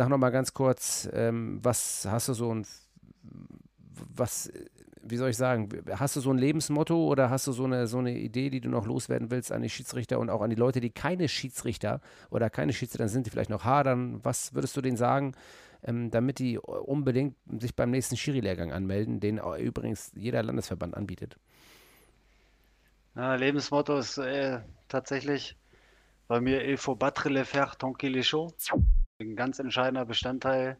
Sag noch mal ganz kurz, ähm, was hast du so ein, was, wie soll ich sagen, hast du so ein Lebensmotto oder hast du so eine, so eine Idee, die du noch loswerden willst an die Schiedsrichter und auch an die Leute, die keine Schiedsrichter oder keine Schiedsrichter sind, die vielleicht noch hadern? Was würdest du denen sagen, ähm, damit die unbedingt sich beim nächsten Schiri-Lehrgang anmelden, den übrigens jeder Landesverband anbietet? Ja, Lebensmotto ist äh, tatsächlich bei mir Il faut battre le fer tant qu'il est chaud. Ein ganz entscheidender Bestandteil,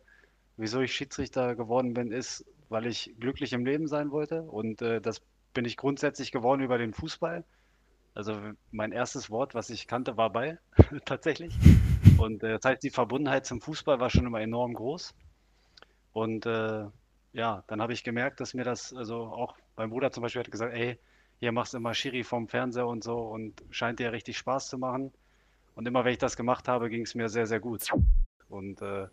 wieso ich Schiedsrichter geworden bin, ist, weil ich glücklich im Leben sein wollte. Und äh, das bin ich grundsätzlich geworden über den Fußball. Also mein erstes Wort, was ich kannte, war Ball, tatsächlich. Und äh, das heißt, die Verbundenheit zum Fußball war schon immer enorm groß. Und äh, ja, dann habe ich gemerkt, dass mir das, also auch mein Bruder zum Beispiel hat gesagt, ey, hier machst du immer Schiri vom Fernseher und so und scheint dir richtig Spaß zu machen. Und immer wenn ich das gemacht habe, ging es mir sehr, sehr gut. Und äh,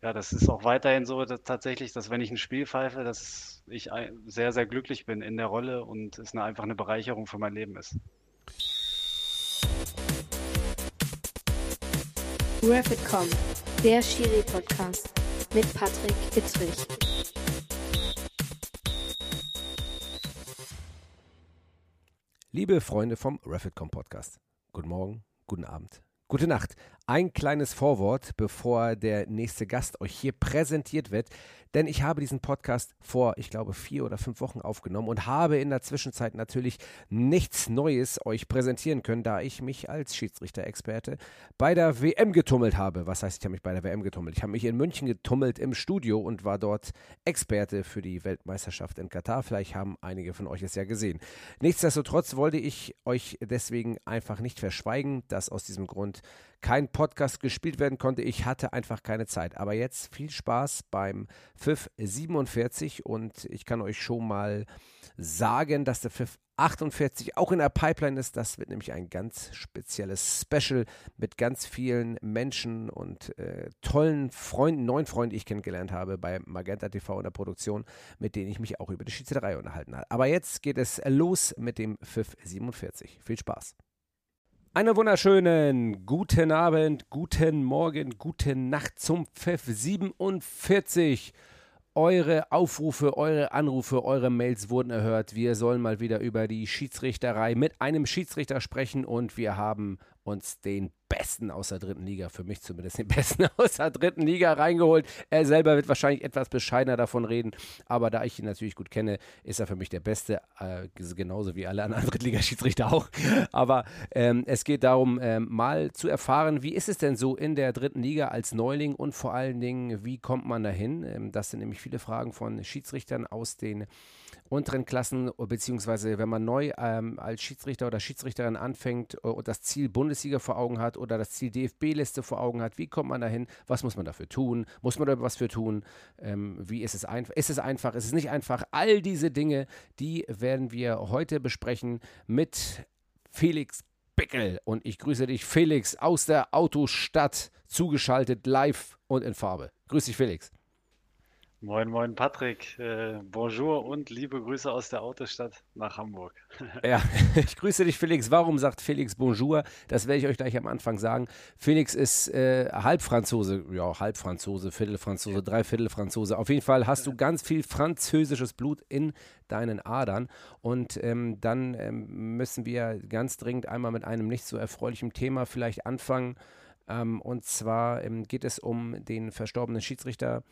ja, das ist auch weiterhin so dass tatsächlich, dass wenn ich ein Spiel pfeife, dass ich sehr, sehr glücklich bin in der Rolle und es eine, einfach eine Bereicherung für mein Leben ist. Rapid.com, der Schiri-Podcast mit Patrick Ittrich. Liebe Freunde vom Rapid.com Podcast, guten Morgen, guten Abend, gute Nacht. Ein kleines Vorwort, bevor der nächste Gast euch hier präsentiert wird. Denn ich habe diesen Podcast vor, ich glaube, vier oder fünf Wochen aufgenommen und habe in der Zwischenzeit natürlich nichts Neues euch präsentieren können, da ich mich als Schiedsrichter-Experte bei der WM getummelt habe. Was heißt, ich habe mich bei der WM getummelt? Ich habe mich in München getummelt im Studio und war dort Experte für die Weltmeisterschaft in Katar. Vielleicht haben einige von euch es ja gesehen. Nichtsdestotrotz wollte ich euch deswegen einfach nicht verschweigen, dass aus diesem Grund kein Podcast gespielt werden konnte. Ich hatte einfach keine Zeit. Aber jetzt viel Spaß beim Pfiff 47 und ich kann euch schon mal sagen, dass der Pfiff 48 auch in der Pipeline ist. Das wird nämlich ein ganz spezielles Special mit ganz vielen Menschen und äh, tollen Freunden, neuen Freunden, die ich kennengelernt habe bei Magenta TV in der Produktion, mit denen ich mich auch über die Schiedsrichterei unterhalten habe. Aber jetzt geht es los mit dem Pfiff 47. Viel Spaß. Einen wunderschönen guten Abend, guten Morgen, gute Nacht zum Pfiff 47. Eure Aufrufe, eure Anrufe, eure Mails wurden erhört. Wir sollen mal wieder über die Schiedsrichterei mit einem Schiedsrichter sprechen und wir haben uns den Besten aus der dritten Liga, für mich zumindest den Besten aus der dritten Liga reingeholt. Er selber wird wahrscheinlich etwas bescheidener davon reden, aber da ich ihn natürlich gut kenne, ist er für mich der Beste, äh, genauso wie alle anderen Drittligaschiedsrichter auch. Aber ähm, es geht darum, ähm, mal zu erfahren, wie ist es denn so in der dritten Liga als Neuling und vor allen Dingen, wie kommt man dahin? Ähm, das sind nämlich viele Fragen von Schiedsrichtern aus den unteren Klassen, beziehungsweise wenn man neu ähm, als Schiedsrichter oder Schiedsrichterin anfängt äh, und das Ziel Bundesliga vor Augen hat oder das Ziel DFB-Liste vor Augen hat, wie kommt man dahin? Was muss man dafür tun? Muss man da was für tun? Ähm, wie ist es einfach? Ist es einfach? Ist es nicht einfach? All diese Dinge, die werden wir heute besprechen mit Felix Bickel. Und ich grüße dich, Felix, aus der Autostadt, zugeschaltet live und in Farbe. Grüß dich, Felix. Moin, moin, Patrick. Äh, bonjour und liebe Grüße aus der Autostadt nach Hamburg. ja, ich grüße dich, Felix. Warum sagt Felix Bonjour? Das werde ich euch gleich am Anfang sagen. Felix ist äh, Halbfranzose, ja, Halbfranzose, Viertelfranzose, Dreiviertelfranzose. Auf jeden Fall hast du ganz viel französisches Blut in deinen Adern. Und ähm, dann ähm, müssen wir ganz dringend einmal mit einem nicht so erfreulichen Thema vielleicht anfangen. Ähm, und zwar ähm, geht es um den verstorbenen Schiedsrichter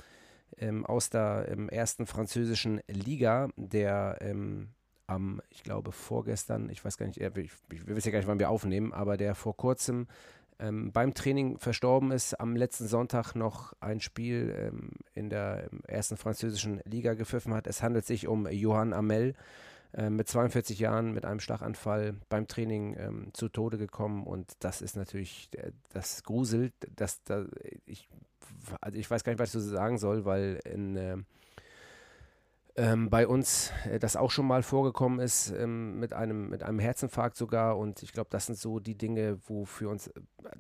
ähm, aus der ähm, ersten französischen Liga, der ähm, am, ich glaube, vorgestern, ich weiß gar nicht, ich, ich, wir wissen ja gar nicht, wann wir aufnehmen, aber der vor kurzem ähm, beim Training verstorben ist, am letzten Sonntag noch ein Spiel ähm, in der ähm, ersten französischen Liga gepfiffen hat. Es handelt sich um Johann Amel, äh, mit 42 Jahren mit einem Schlaganfall beim Training ähm, zu Tode gekommen und das ist natürlich, äh, das gruselt, das, das, ich also ich weiß gar nicht, was ich so sagen soll, weil in, äh, ähm, bei uns äh, das auch schon mal vorgekommen ist, ähm, mit, einem, mit einem Herzinfarkt sogar. Und ich glaube, das sind so die Dinge, wofür uns,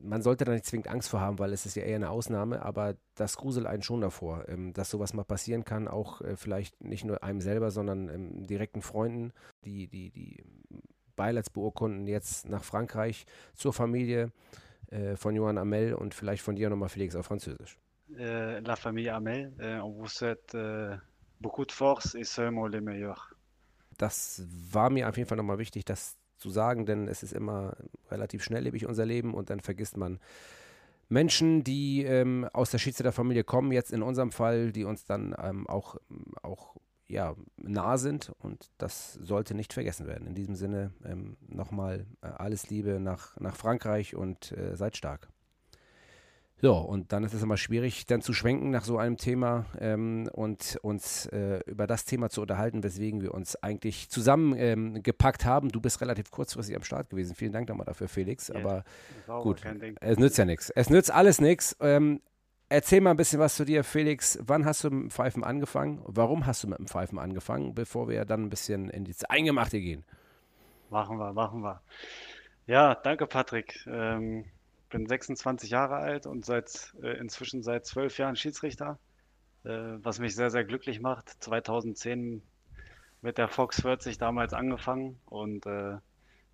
man sollte da nicht zwingend Angst vor haben, weil es ist ja eher eine Ausnahme, aber das gruselt einen schon davor, ähm, dass sowas mal passieren kann, auch äh, vielleicht nicht nur einem selber, sondern ähm, direkten Freunden, die, die, die Beileidsbeurkunden jetzt nach Frankreich zur Familie äh, von Johann Amel und vielleicht von dir nochmal Felix auf Französisch. euh, la famille Amel. Euh, on vous souhaite euh, beaucoup de force et seulement le meilleur. Das war mir auf jeden Fall nochmal wichtig, das zu sagen, denn es ist immer relativ schnelllebig unser Leben und dann vergisst man Menschen, die ähm, aus der Schiedsrichterfamilie kommen, jetzt in unserem Fall, die uns dann ähm, auch, auch ja, nah sind und das sollte nicht vergessen werden. In diesem Sinne ähm, nochmal äh, alles Liebe nach, nach Frankreich und äh, seid stark. So, und dann ist es immer schwierig, dann zu schwenken nach so einem Thema ähm, und uns äh, über das Thema zu unterhalten, weswegen wir uns eigentlich zusammengepackt ähm, haben. Du bist relativ kurzfristig am Start gewesen. Vielen Dank nochmal dafür, Felix. Ja, Aber gut, es nützt ja nichts. Es nützt alles nichts. Ähm, erzähl mal ein bisschen was zu dir, Felix. Wann hast du mit dem Pfeifen angefangen? Warum hast du mit dem Pfeifen angefangen, bevor wir dann ein bisschen in die Eingemachte gehen? Machen wir, machen wir. Ja, danke, Patrick. Ähm, bin 26 Jahre alt und seit äh, inzwischen seit zwölf Jahren Schiedsrichter, äh, was mich sehr, sehr glücklich macht. 2010 mit der Fox 40 damals angefangen und äh,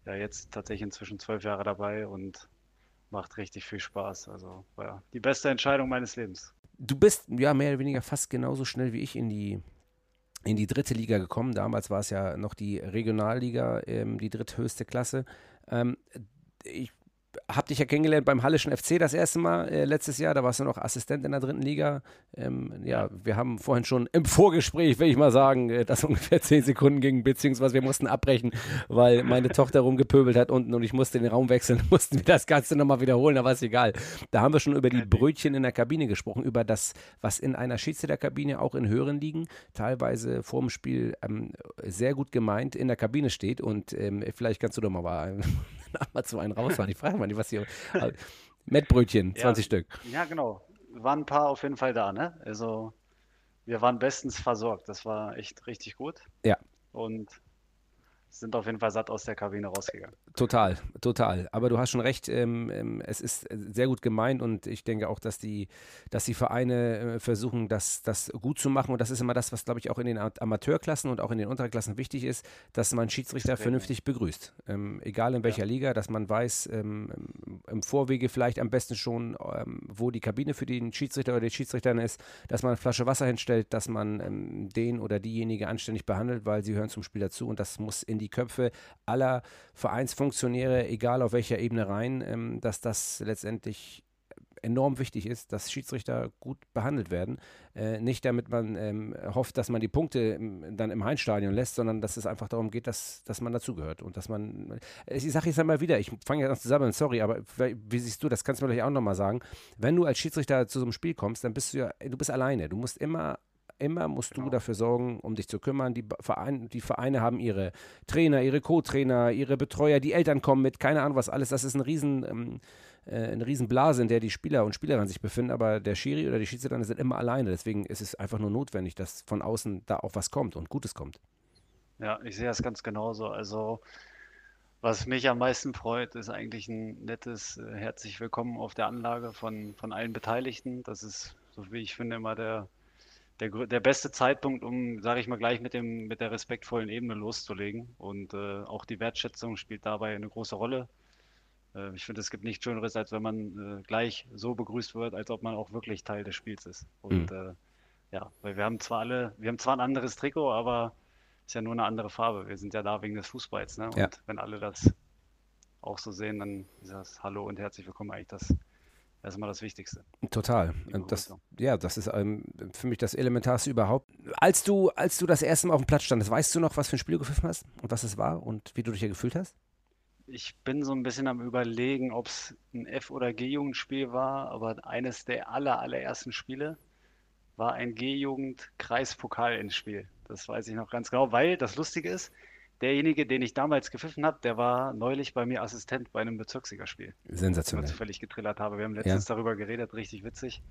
ja, jetzt tatsächlich inzwischen zwölf Jahre dabei und macht richtig viel Spaß. Also ja, die beste Entscheidung meines Lebens. Du bist ja mehr oder weniger fast genauso schnell wie ich in die in die dritte Liga gekommen. Damals war es ja noch die Regionalliga, ähm, die dritthöchste Klasse. Ähm, ich habe dich ja kennengelernt beim Hallischen FC das erste Mal äh, letztes Jahr. Da warst du noch Assistent in der dritten Liga. Ähm, ja, wir haben vorhin schon im Vorgespräch, will ich mal sagen, äh, das ungefähr zehn Sekunden ging, beziehungsweise wir mussten abbrechen, weil meine Tochter rumgepöbelt hat unten und ich musste den Raum wechseln, mussten wir das Ganze nochmal wiederholen, aber ist egal. Da haben wir schon über die Brötchen in der Kabine gesprochen, über das, was in einer Schiedsrichterkabine auch in höheren Ligen teilweise vor dem Spiel ähm, sehr gut gemeint in der Kabine steht und ähm, vielleicht kannst du doch mal mal zu einen rausfahren. Ich frage mal nicht, was hier. Mettbrötchen, 20 ja, Stück. Ja, genau. Waren ein paar auf jeden Fall da, ne? Also, wir waren bestens versorgt. Das war echt richtig gut. Ja. Und sind auf jeden Fall satt aus der Kabine rausgegangen. Total, total. Aber du hast schon recht, ähm, ähm, es ist sehr gut gemeint und ich denke auch, dass die, dass die Vereine äh, versuchen, das, das gut zu machen. Und das ist immer das, was, glaube ich, auch in den Amateurklassen und auch in den Unterklassen wichtig ist, dass man Schiedsrichter vernünftig begrüßt. Ähm, egal in welcher ja. Liga, dass man weiß, ähm, im Vorwege vielleicht am besten schon, ähm, wo die Kabine für den Schiedsrichter oder die Schiedsrichterin ist, dass man eine Flasche Wasser hinstellt, dass man ähm, den oder diejenige anständig behandelt, weil sie hören zum Spiel dazu und das muss in die Köpfe aller Vereinsfunktionäre, egal auf welcher Ebene rein, ähm, dass das letztendlich enorm wichtig ist, dass Schiedsrichter gut behandelt werden. Äh, nicht damit man ähm, hofft, dass man die Punkte im, dann im Heimstadion lässt, sondern dass es einfach darum geht, dass, dass man dazugehört und dass man, äh, ich sage jetzt einmal wieder, ich fange jetzt an zusammen, sorry, aber wie siehst du, das? Kannst du mir gleich auch nochmal sagen, wenn du als Schiedsrichter zu so einem Spiel kommst, dann bist du ja, du bist alleine, du musst immer Immer musst genau. du dafür sorgen, um dich zu kümmern. Die Vereine, die Vereine haben ihre Trainer, ihre Co-Trainer, ihre Betreuer, die Eltern kommen mit, keine Ahnung was alles. Das ist ein riesen, ähm, äh, eine Riesenblase, in der die Spieler und Spielerinnen sich befinden, aber der Schiri oder die Schiedsrichter sind immer alleine. Deswegen ist es einfach nur notwendig, dass von außen da auch was kommt und Gutes kommt. Ja, ich sehe das ganz genauso. Also was mich am meisten freut, ist eigentlich ein nettes äh, herzlich willkommen auf der Anlage von, von allen Beteiligten. Das ist, so wie ich finde, immer der der, der beste Zeitpunkt, um, sage ich mal, gleich mit, dem, mit der respektvollen Ebene loszulegen. Und äh, auch die Wertschätzung spielt dabei eine große Rolle. Äh, ich finde, es gibt nichts Schöneres, als wenn man äh, gleich so begrüßt wird, als ob man auch wirklich Teil des Spiels ist. Und mhm. ja, weil wir haben zwar alle, wir haben zwar ein anderes Trikot, aber es ist ja nur eine andere Farbe. Wir sind ja da wegen des Fußballs. Ne? Und ja. wenn alle das auch so sehen, dann ist das Hallo und herzlich willkommen eigentlich das das ist immer das Wichtigste. Total. Das, ja, das ist ähm, für mich das Elementarste überhaupt. Als du, als du das erste Mal auf dem Platz standest, weißt du noch, was für ein Spiel du gepfiffen hast und was es war und wie du dich hier gefühlt hast? Ich bin so ein bisschen am überlegen, ob es ein F- oder G-Jugendspiel war, aber eines der aller, allerersten Spiele war ein G-Jugend-Kreispokal-Endspiel. Das weiß ich noch ganz genau, weil das Lustige ist, derjenige, den ich damals gepfiffen habe, der war neulich bei mir Assistent bei einem Bezirksligaspiel. Sensationell. Was ich zufällig getrillert habe. Wir haben letztens ja. darüber geredet, richtig witzig.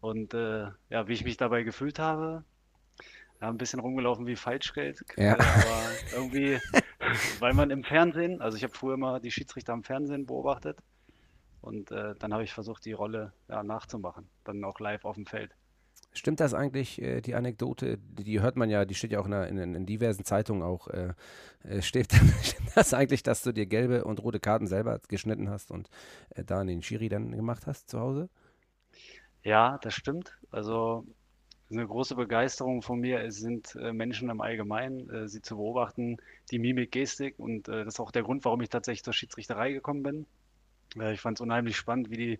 Und äh, ja, wie ich mich dabei gefühlt habe, ja, ein bisschen rumgelaufen wie Falschgeld. Ja. Aber irgendwie, weil man im Fernsehen, also ich habe früher immer die Schiedsrichter im Fernsehen beobachtet. Und äh, dann habe ich versucht, die Rolle ja, nachzumachen. Dann auch live auf dem Feld. Stimmt das eigentlich, äh, die Anekdote? Die, hört man ja, die steht ja auch in, in, in diversen Zeitungen auch. Äh, äh steht, stimmt das eigentlich, dass du dir gelbe und rote Karten selber geschnitten hast und äh, da den Schiri dann gemacht hast zu Hause? Ja, das stimmt. Also eine große Begeisterung von mir sind äh, Menschen im Allgemeinen, äh, sie zu beobachten, die Mimik, Gestik und das ist auch der Grund, warum ich tatsächlich zur Schiedsrichterei gekommen bin. Ich fand es unheimlich spannend, wie die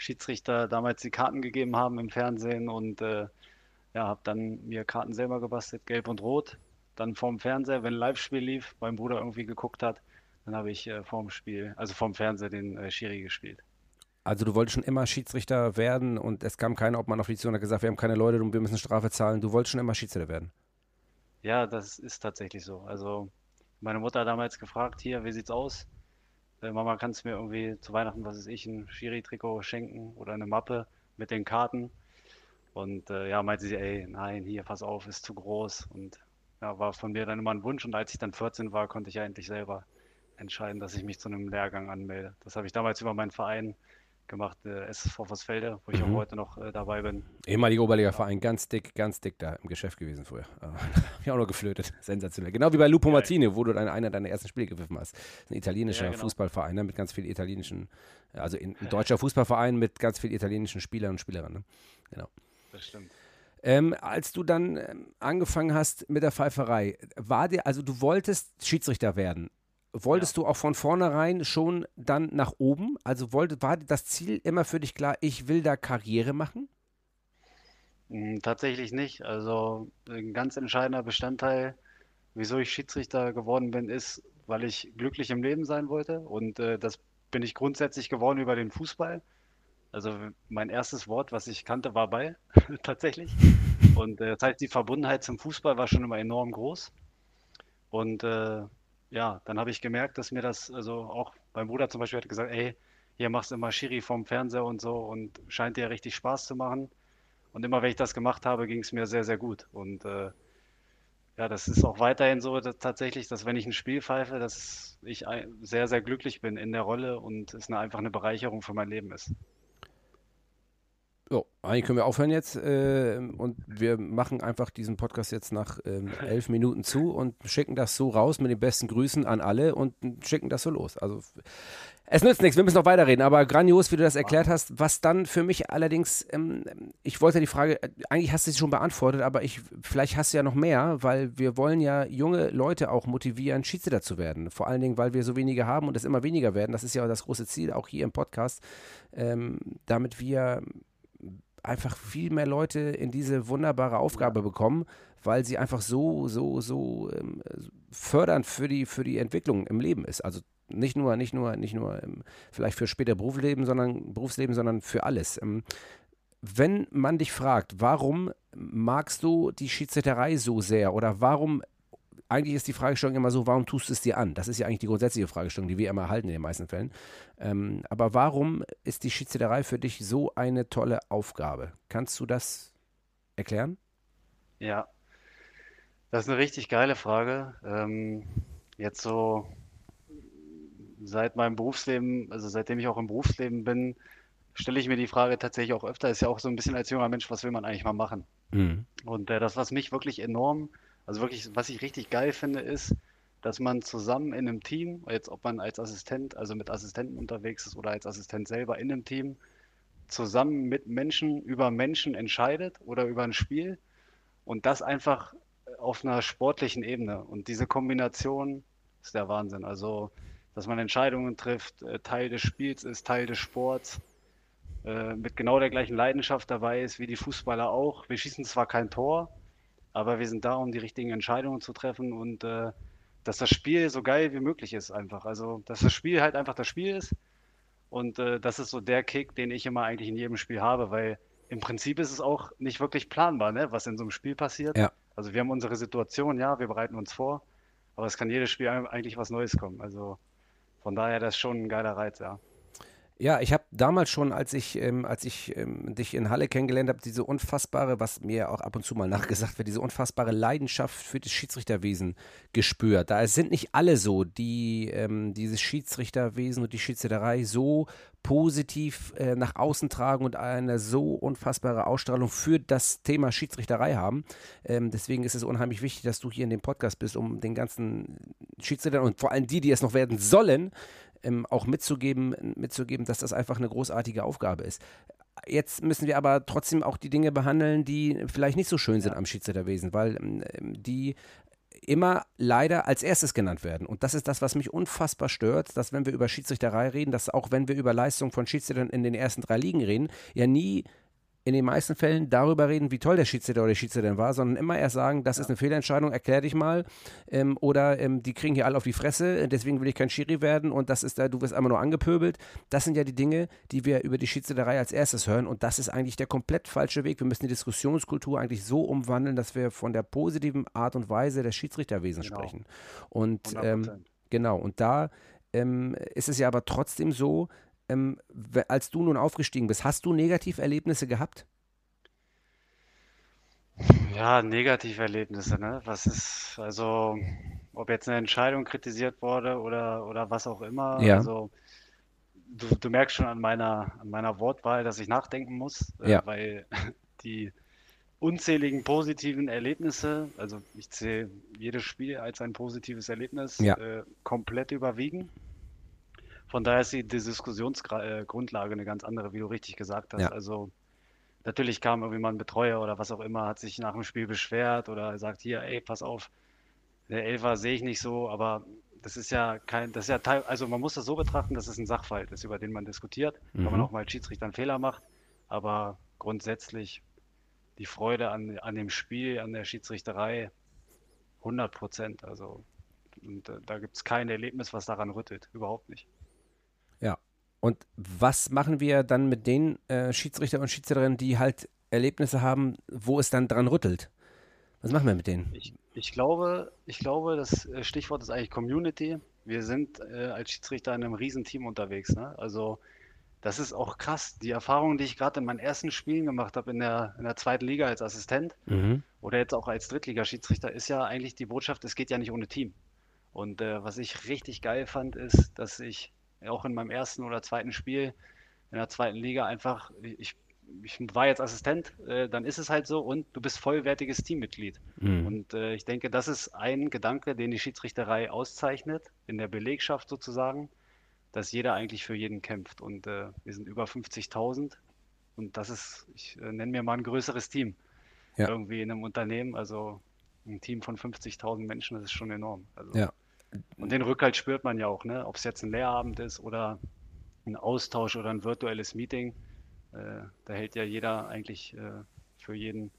Schiedsrichter damals die Karten gegeben haben im Fernsehen und äh, ja, habe dann mir Karten selber gebastelt, gelb und rot. Dann vorm Fernseher, wenn ein Live-Spiel lief, mein Bruder irgendwie geguckt hat, dann habe ich äh, vorm Spiel, also vorm Fernseher den äh, Schiri gespielt. Also du wolltest schon immer Schiedsrichter werden und es kam keiner Obmann auf die und hat gesagt, wir haben keine Leute und wir müssen Strafe zahlen. Du wolltest schon immer Schiedsrichter werden. Ja, das ist tatsächlich so. Also meine Mutter hat damals gefragt, hier, wie sieht's aus? Äh, Mama, kannst du mir irgendwie zu Weihnachten, was weiß ich, ein Schiri-Trikot schenken oder eine Mappe mit den Karten? Und äh, ja, meinte sie, ey, nein, hier, pass auf, ist zu groß. Und ja, war von mir dann immer ein Wunsch. Und als ich dann 14 war, konnte ich ja endlich selber entscheiden, dass ich mich zu einem Lehrgang anmelde. Das habe ich damals über meinen Verein gemacht, äh, SSV Vossfelde, wo ich Mhm. auch heute noch äh, dabei bin. Ehemaliger Oberliga-Verein, ganz dick, ganz dick da im Geschäft gewesen früher. Hab ich auch noch geflötet. Sensationell. Genau wie bei Lupo Geil. Martini, wo du deine, einer deiner ersten Spiele gepfiffen hast. Ein italienischer Ja, genau. Fußballverein ne, mit ganz vielen italienischen, also in, ein deutscher Fußballverein mit ganz vielen italienischen Spielern und Spielerinnen. Ne? Das stimmt. Ähm, als du dann ähm, angefangen hast mit der Pfeiferei, war dir, also du wolltest Schiedsrichter werden. Wolltest du auch von vornherein schon dann nach oben? Also wollte, war das Ziel immer für dich klar, ich will da Karriere machen? Mm, Tatsächlich nicht. Also ein ganz entscheidender Bestandteil, wieso ich Schiedsrichter geworden bin, ist, weil ich glücklich im Leben sein wollte. Und äh, das bin ich grundsätzlich geworden über den Fußball. Also mein erstes Wort, was ich kannte, war Ball, tatsächlich. Und äh, das heißt, die Verbundenheit zum Fußball war schon immer enorm groß. Und äh, ja, dann habe ich gemerkt, dass mir das, also auch mein Bruder zum Beispiel hat gesagt, ey, hier machst du immer Schiri vom Fernseher und so und scheint dir richtig Spaß zu machen. Und immer wenn ich das gemacht habe, ging es mir sehr, sehr gut. Und äh, ja, das ist auch weiterhin so dass tatsächlich, dass wenn ich ein Spiel pfeife, dass ich sehr, sehr glücklich bin in der Rolle und es eine, einfach eine Bereicherung für mein Leben ist. So, eigentlich können wir aufhören jetzt äh, und wir machen einfach diesen Podcast jetzt nach ähm, elf Minuten zu und schicken das so raus mit den besten Grüßen an alle und schicken das so los. Also es nützt nichts, wir müssen noch weiterreden, aber grandios, wie du das erklärt hast. Was dann für mich allerdings, ähm, ich wollte die Frage, äh, eigentlich hast du sie schon beantwortet, aber ich, vielleicht hast du ja noch mehr, weil wir wollen ja junge Leute auch motivieren, Schiedsrichter zu werden. Vor allen Dingen, weil wir so wenige haben und es immer weniger werden. Das ist ja das große Ziel, auch hier im Podcast, ähm, damit wir einfach viel mehr Leute in diese wunderbare Aufgabe bekommen, weil sie einfach so, so, so ähm, fördernd für die, für die Entwicklung im Leben ist. Also nicht nur, nicht nur, nicht nur ähm, vielleicht für später Berufsleben, sondern Berufsleben, sondern für alles. Ähm, wenn man dich fragt, warum magst du die Schiedsrichterei so sehr oder warum eigentlich ist die Fragestellung immer so, warum tust du es dir an? Das ist ja eigentlich die grundsätzliche Fragestellung, die wir immer erhalten in den meisten Fällen. Ähm, aber warum ist die Schiedsrichterei für dich so eine tolle Aufgabe? Kannst du das erklären? Ja, das ist eine richtig geile Frage. Ähm, jetzt so seit meinem Berufsleben, also seitdem ich auch im Berufsleben bin, stelle ich mir die Frage tatsächlich auch öfter, ist ja auch so ein bisschen als junger Mensch, was will man eigentlich mal machen? Mhm. Und äh, das, was mich wirklich enorm, also wirklich, was ich richtig geil finde, ist, dass man zusammen in einem Team, jetzt ob man als Assistent, also mit Assistenten unterwegs ist oder als Assistent selber in einem Team, zusammen mit Menschen über Menschen entscheidet oder über ein Spiel und das einfach auf einer sportlichen Ebene. Und diese Kombination ist der Wahnsinn. Also, dass man Entscheidungen trifft, äh, Teil des Spiels ist, Teil des Sports, äh, mit genau der gleichen Leidenschaft dabei ist wie die Fußballer auch. Wir schießen zwar kein Tor, aber wir sind da, um die richtigen Entscheidungen zu treffen und äh, dass das Spiel so geil wie möglich ist einfach. Also, dass das Spiel halt einfach das Spiel ist und äh, das ist so der Kick, den ich immer eigentlich in jedem Spiel habe, weil im Prinzip ist es auch nicht wirklich planbar, ne, was in so einem Spiel passiert. Ja. Also wir haben unsere Situation, ja, wir bereiten uns vor, aber es kann jedes Spiel eigentlich was Neues kommen. Also von daher, das ist schon ein geiler Reiz, ja. Ja, ich habe damals schon, als ich, ähm, als ich ähm, dich in Halle kennengelernt habe, diese unfassbare, was mir auch ab und zu mal nachgesagt wird, diese unfassbare Leidenschaft für das Schiedsrichterwesen gespürt. Da sind nicht alle so, die ähm, dieses Schiedsrichterwesen und die Schiedsrichterei so positiv äh, nach außen tragen und eine so unfassbare Ausstrahlung für das Thema Schiedsrichterei haben. Ähm, deswegen ist es unheimlich wichtig, dass du hier in dem Podcast bist, um den ganzen Schiedsrichtern und vor allem die, die es noch werden sollen, ähm, auch mitzugeben, mitzugeben, dass das einfach eine großartige Aufgabe ist. jetzt müssen wir aber trotzdem auch die Dinge behandeln, die vielleicht nicht so schön sind ja. am Schiedsrichterwesen, weil ähm, die immer leider als erstes genannt werden. Und das ist das, was mich unfassbar stört, dass wenn wir über Schiedsrichterei reden, dass auch wenn wir über Leistung von Schiedsrichtern in den ersten drei Ligen reden, ja nie in den meisten Fällen darüber reden, wie toll der Schiedsrichter oder die Schiedsrichterin war, sondern immer erst sagen, das ist eine Fehlentscheidung, erklär dich mal. Ähm, oder ähm, die kriegen hier alle auf die Fresse, deswegen will ich kein Schiri werden und das ist da, du wirst einfach nur angepöbelt. Das sind ja die Dinge, die wir über die Schiedsrichterei als erstes hören und das ist eigentlich der komplett falsche Weg. Wir müssen die Diskussionskultur eigentlich so umwandeln, dass wir von der positiven Art und Weise des Schiedsrichterwesens genau. sprechen. Und ähm, genau, und da ähm, ist es ja aber trotzdem so, ähm, als du nun aufgestiegen bist, hast du Negativerlebnisse gehabt? Ja, Negativerlebnisse, ne? Was ist, also, ob jetzt eine Entscheidung kritisiert wurde oder, oder was auch immer. Ja. Also, du, du merkst schon an meiner, an meiner Wortwahl, dass ich nachdenken muss, äh, ja. weil die unzähligen positiven Erlebnisse, also ich sehe jedes Spiel als ein positives Erlebnis, ja. äh, komplett überwiegen. Von daher ist die, Diskussionsgrundlage eine ganz andere, wie du richtig gesagt hast. Ja. Also natürlich kam irgendwie mal ein Betreuer oder was auch immer, hat sich nach dem Spiel beschwert oder sagt, hier, ey, pass auf, der Elfer sehe ich nicht so, aber das ist ja kein, das ist ja Teil, also man muss das so betrachten, dass es ein Sachverhalt ist, über den man diskutiert. Mhm. Kann man auch mal als Schiedsrichter einen Fehler macht, aber grundsätzlich die Freude an, an dem Spiel, an der Schiedsrichterei 100 Prozent. Also und, äh, da gibt es kein Erlebnis, was daran rüttelt, überhaupt nicht. Und was machen wir dann mit den äh, Schiedsrichter und Schiedsrichterinnen, die halt Erlebnisse haben, wo es dann dran rüttelt? Was machen wir mit denen? Ich, ich glaube, ich glaube, das äh, Stichwort ist eigentlich Community. Wir sind äh, als Schiedsrichter in einem Riesenteam unterwegs. Ne? Also das ist auch krass. Die Erfahrung, die ich gerade in meinen ersten Spielen gemacht habe in der, in der zweiten Liga als Assistent mhm. oder jetzt auch als Drittligaschiedsrichter, ist ja eigentlich die Botschaft, es geht ja nicht ohne Team. Und äh, was ich richtig geil fand, ist, dass ich auch in meinem ersten oder zweiten Spiel in der zweiten Liga einfach, ich, ich war jetzt Assistent, äh, dann ist es halt so und du bist vollwertiges Teammitglied. Mhm. Und äh, ich denke, das ist ein Gedanke, den die Schiedsrichterei auszeichnet, in der Belegschaft sozusagen, dass jeder eigentlich für jeden kämpft. Und äh, wir sind über 50.000 und das ist, ich äh, nenne mir mal ein größeres Team ja. irgendwie in einem Unternehmen. Also ein Team von 50.000 Menschen, das ist schon enorm. Also, ja. Und den Rückhalt spürt man ja auch, ne? ob es jetzt ein Lehrabend ist oder ein Austausch oder ein virtuelles Meeting. Äh, da hält ja jeder eigentlich äh, für jeden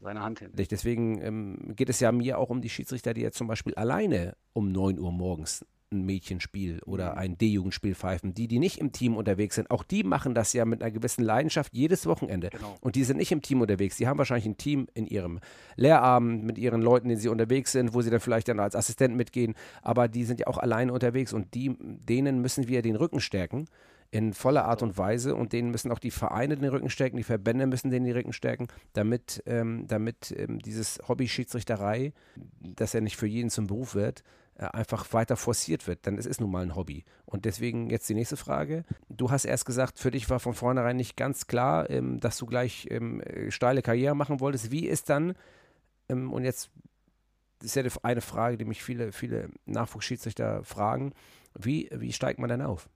seine Hand hin. Deswegen ähm, geht es ja mir auch um die Schiedsrichter, die jetzt zum Beispiel alleine um 9 Uhr morgens ein Mädchenspiel oder mhm. ein D-Jugendspiel pfeifen. Die, die nicht im Team unterwegs sind, auch die machen das ja mit einer gewissen Leidenschaft jedes Wochenende. Genau. Und die sind nicht im Team unterwegs. Die haben wahrscheinlich ein Team in ihrem Lehrabend mit ihren Leuten, denen sie unterwegs sind, wo sie dann vielleicht dann als Assistent mitgehen. Aber die sind ja auch alleine unterwegs und die, denen müssen wir den Rücken stärken in voller Art und Weise und denen müssen auch die Vereine den Rücken stärken, die Verbände müssen denen die Rücken stärken, damit, ähm, damit ähm, dieses Hobby-Schiedsrichterei, dass er nicht für jeden zum Beruf wird, einfach weiter forciert wird, denn es ist nun mal ein Hobby. Und deswegen jetzt die nächste Frage. Du hast erst gesagt, für dich war von vornherein nicht ganz klar, ähm, dass du gleich ähm, äh, steile Karriere machen wolltest. Wie ist dann, ähm, und jetzt ist ja eine Frage, die mich viele, viele Nachwuchsschiedsrichter fragen, wie, wie steigt man denn auf?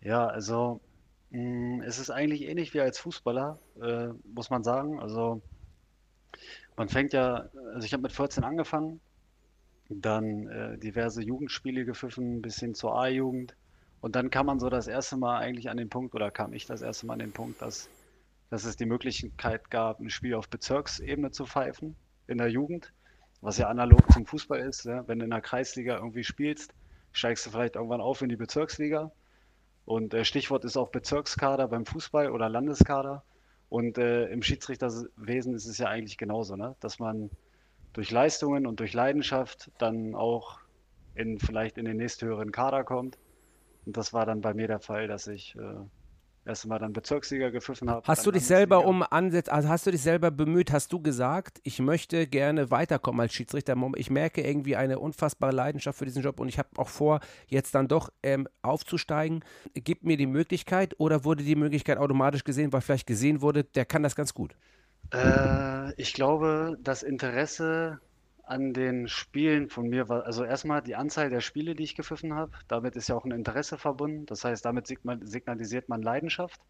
Ja, also mm, es ist eigentlich ähnlich wie als Fußballer, äh, muss man sagen. Also man fängt ja, also ich habe mit 14 angefangen, dann äh, diverse Jugendspiele gepfiffen, bis hin zur A-Jugend. Und dann kam man so das erste Mal eigentlich an den Punkt, oder kam ich das erste Mal an den Punkt, dass, dass es die Möglichkeit gab, ein Spiel auf Bezirksebene zu pfeifen in der Jugend, was ja analog zum Fußball ist. Ja? Wenn du in der Kreisliga irgendwie spielst, steigst du vielleicht irgendwann auf in die Bezirksliga. Und äh, Stichwort ist auch Bezirkskader beim Fußball oder Landeskader. Und äh, im Schiedsrichterwesen ist es ja eigentlich genauso, ne? dass man durch Leistungen und durch Leidenschaft dann auch in vielleicht in den nächsthöheren Kader kommt. Und das war dann bei mir der Fall, dass ich äh, erst einmal dann Bezirksliga gepfiffen habe. Hast du dich selber um Ansätze, also hast du dich selber bemüht, hast du gesagt, ich möchte gerne weiterkommen als Schiedsrichter. Ich merke irgendwie eine unfassbare Leidenschaft für diesen Job und ich habe auch vor, jetzt dann doch ähm, aufzusteigen. Gib mir die Möglichkeit oder wurde die Möglichkeit automatisch gesehen, weil vielleicht gesehen wurde, der kann das ganz gut? Äh, ich glaube, das Interesse an den Spielen von mir war, also erstmal die Anzahl der Spiele, die ich gepfiffen habe. Damit ist ja auch ein Interesse verbunden. Das heißt, damit signalisiert man Leidenschaft.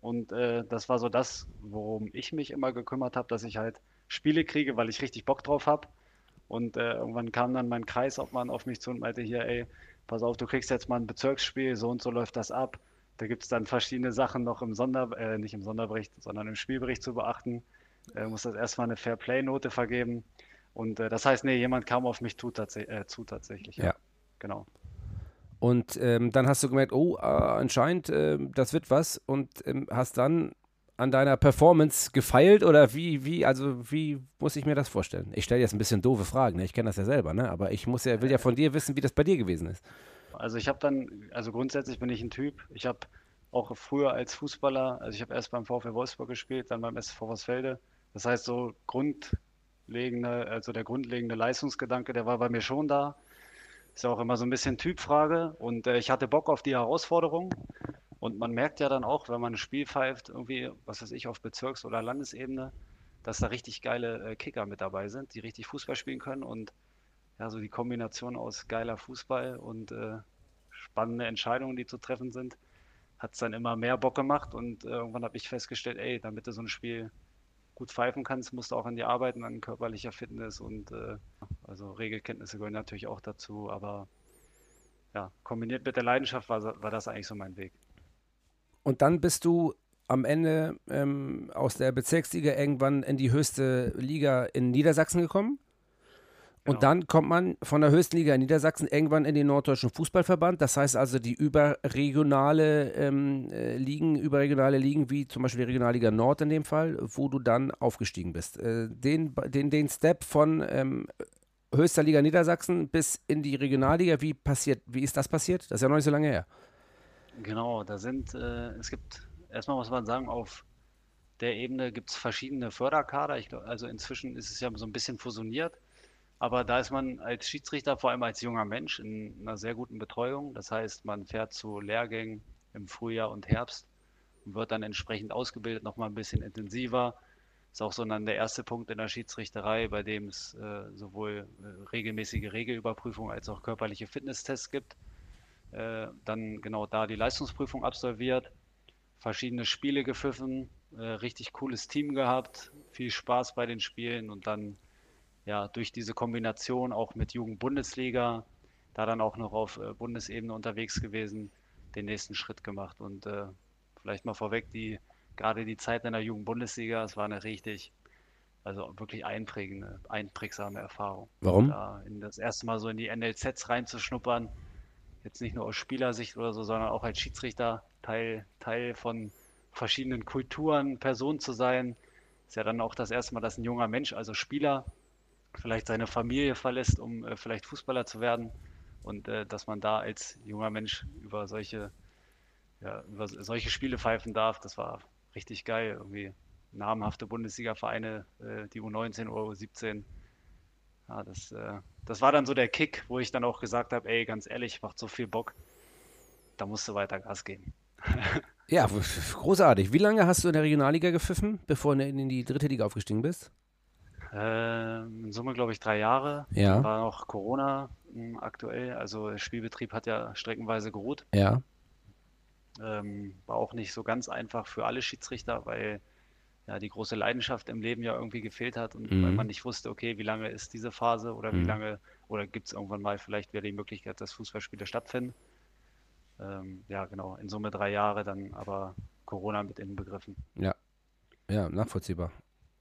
Und äh, das war so das, worum ich mich immer gekümmert habe, dass ich halt Spiele kriege, weil ich richtig Bock drauf habe. Und äh, irgendwann kam dann mein Kreisobmann auf mich zu und meinte hier, ey, pass auf, du kriegst jetzt mal ein Bezirksspiel, so und so läuft das ab. Da gibt es dann verschiedene Sachen noch im Sonder, äh, nicht im Sonderbericht, sondern im Spielbericht zu beachten. Äh, muss das erstmal eine Fair-Play-Note vergeben. Und äh, das heißt, nee, jemand kam auf mich zu, tats äh, zu tatsächlich. Ja. ja. Genau. Und ähm, dann hast du gemerkt, oh, äh, anscheinend, äh, das wird was und ähm, hast dann an deiner Performance gefeilt oder wie, wie, also wie muss ich mir das vorstellen? Ich stelle jetzt ein bisschen doofe Fragen, ne? ich kenne das ja selber, ne? aber ich muss ja, will ja von dir wissen, wie das bei dir gewesen ist. Also ich habe dann, also grundsätzlich bin ich ein Typ, ich habe auch früher als Fußballer, also ich habe erst beim VfL Wolfsburg gespielt, dann beim SV Vossfelde. Das heißt, so grundlegende, also der grundlegende Leistungsgedanke, der war bei mir schon da. Ist ja auch immer so ein bisschen Typfrage und äh, ich hatte Bock auf die Herausforderung. Und man merkt ja dann auch, wenn man ein Spiel pfeift, irgendwie, was weiß ich, auf Bezirks- oder Landesebene, dass da richtig geile äh, Kicker mit dabei sind, die richtig Fußball spielen können. Und ja, so die Kombination aus geiler Fußball und äh, spannende Entscheidungen, die zu treffen sind, hat es dann immer mehr Bock gemacht. Und äh, irgendwann habe ich festgestellt, ey, damit du so ein Spiel gut pfeifen kannst, musst du auch an dir arbeiten, an körperlicher Fitness und äh, also Regelkenntnisse gehören natürlich auch dazu, aber ja, kombiniert mit der Leidenschaft war, war das eigentlich so mein Weg. Und dann bist du am Ende ähm, aus der Bezirksliga irgendwann in die höchste Liga in Niedersachsen gekommen? Und genau. dann kommt man von der höchsten Liga in Niedersachsen irgendwann in den Norddeutschen Fußballverband. Das heißt also die überregionale ähm, äh, Ligen, überregionale Ligen, wie zum Beispiel die Regionalliga Nord in dem Fall, wo du dann aufgestiegen bist. Äh, den, den, den Step von ähm, höchster Liga Niedersachsen bis in die Regionalliga, wie passiert, wie ist das passiert? Das ist ja noch nicht so lange her. Genau, da sind, äh, es gibt, erstmal muss man sagen, auf der Ebene gibt es verschiedene Förderkader. Ich glaub, also inzwischen ist es ja so ein bisschen fusioniert. Aber da ist man als Schiedsrichter, vor allem als junger Mensch, in einer sehr guten Betreuung. Das heißt, man fährt zu Lehrgängen im Frühjahr und Herbst und wird dann entsprechend ausgebildet, nochmal ein bisschen intensiver. Ist auch so dann der erste Punkt in der Schiedsrichterei, bei dem es äh, sowohl äh, regelmäßige Regelüberprüfung als auch körperliche Fitnesstests gibt. Äh, dann genau da die Leistungsprüfung absolviert, verschiedene Spiele gepfiffen, äh, richtig cooles Team gehabt, viel Spaß bei den Spielen und dann ja, durch diese Kombination auch mit Jugendbundesliga, da dann auch noch auf äh, Bundesebene unterwegs gewesen, den nächsten Schritt gemacht. Und äh, vielleicht mal vorweg, die, gerade die Zeit in der Jugendbundesliga, es war eine richtig, also wirklich einprägende, einprägsame Erfahrung. Warum? Da in das erste Mal so in die NLZs reinzuschnuppern, jetzt nicht nur aus Spielersicht oder so, sondern auch als Schiedsrichter Teil, Teil von verschiedenen Kulturen, Person zu sein. Ist ja dann auch das erste Mal, dass ein junger Mensch, also Spieler, vielleicht seine Familie verlässt, um äh, vielleicht Fußballer zu werden. Und äh, dass man da als junger Mensch über solche, ja, über solche Spiele pfeifen darf, das war richtig geil. Irgendwie namhafte Bundesliga-Vereine, äh, die U19, U17. Ja, das, äh, das war dann so der Kick, wo ich dann auch gesagt habe, ey, ganz ehrlich, macht so viel Bock, da musst du weiter Gas geben. ja, großartig. Wie lange hast du in der Regionalliga gepfiffen, bevor du in die dritte Liga aufgestiegen bist? Äh, in Summe, glaube ich, drei Jahre. Ja. War noch Corona mh, hm, aktuell. Also der Spielbetrieb hat ja streckenweise geruht. Ja. Ähm, war auch nicht so ganz einfach für alle Schiedsrichter, weil ja die große Leidenschaft im Leben ja irgendwie gefehlt hat und mhm. weil man nicht wusste, okay, wie lange ist diese Phase oder wie mhm. lange oder gibt es irgendwann mal vielleicht wieder die Möglichkeit, dass Fußballspiele stattfinden. Ähm, ja, genau, in Summe drei Jahre, dann aber Corona mit inbegriffen. Ja, ja, nachvollziehbar.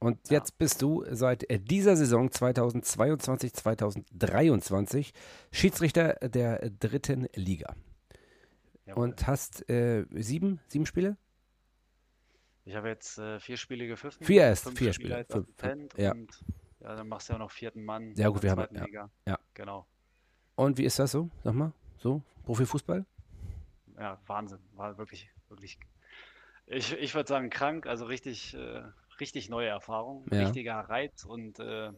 Und ja. jetzt bist du seit äh, dieser Saison 2022, 2023 Schiedsrichter der dritten Liga. Jawohl. Und hast äh, sieben, sieben Spiele? Ich habe jetzt äh, vier Spiele gepfiffen. Vier erst, vier Spiele. Fünf, fünf, ja. Und ja, dann machst du ja noch vierten Mann. Ja, gut, wir haben ja, Liga. ja. Genau. Und wie ist das so? Sag mal, so Profifußball? Ja, Wahnsinn. War wirklich, wirklich. Ich, ich würde sagen krank, also richtig, äh, richtig neue Erfahrung, ja. richtiger Reiz und äh,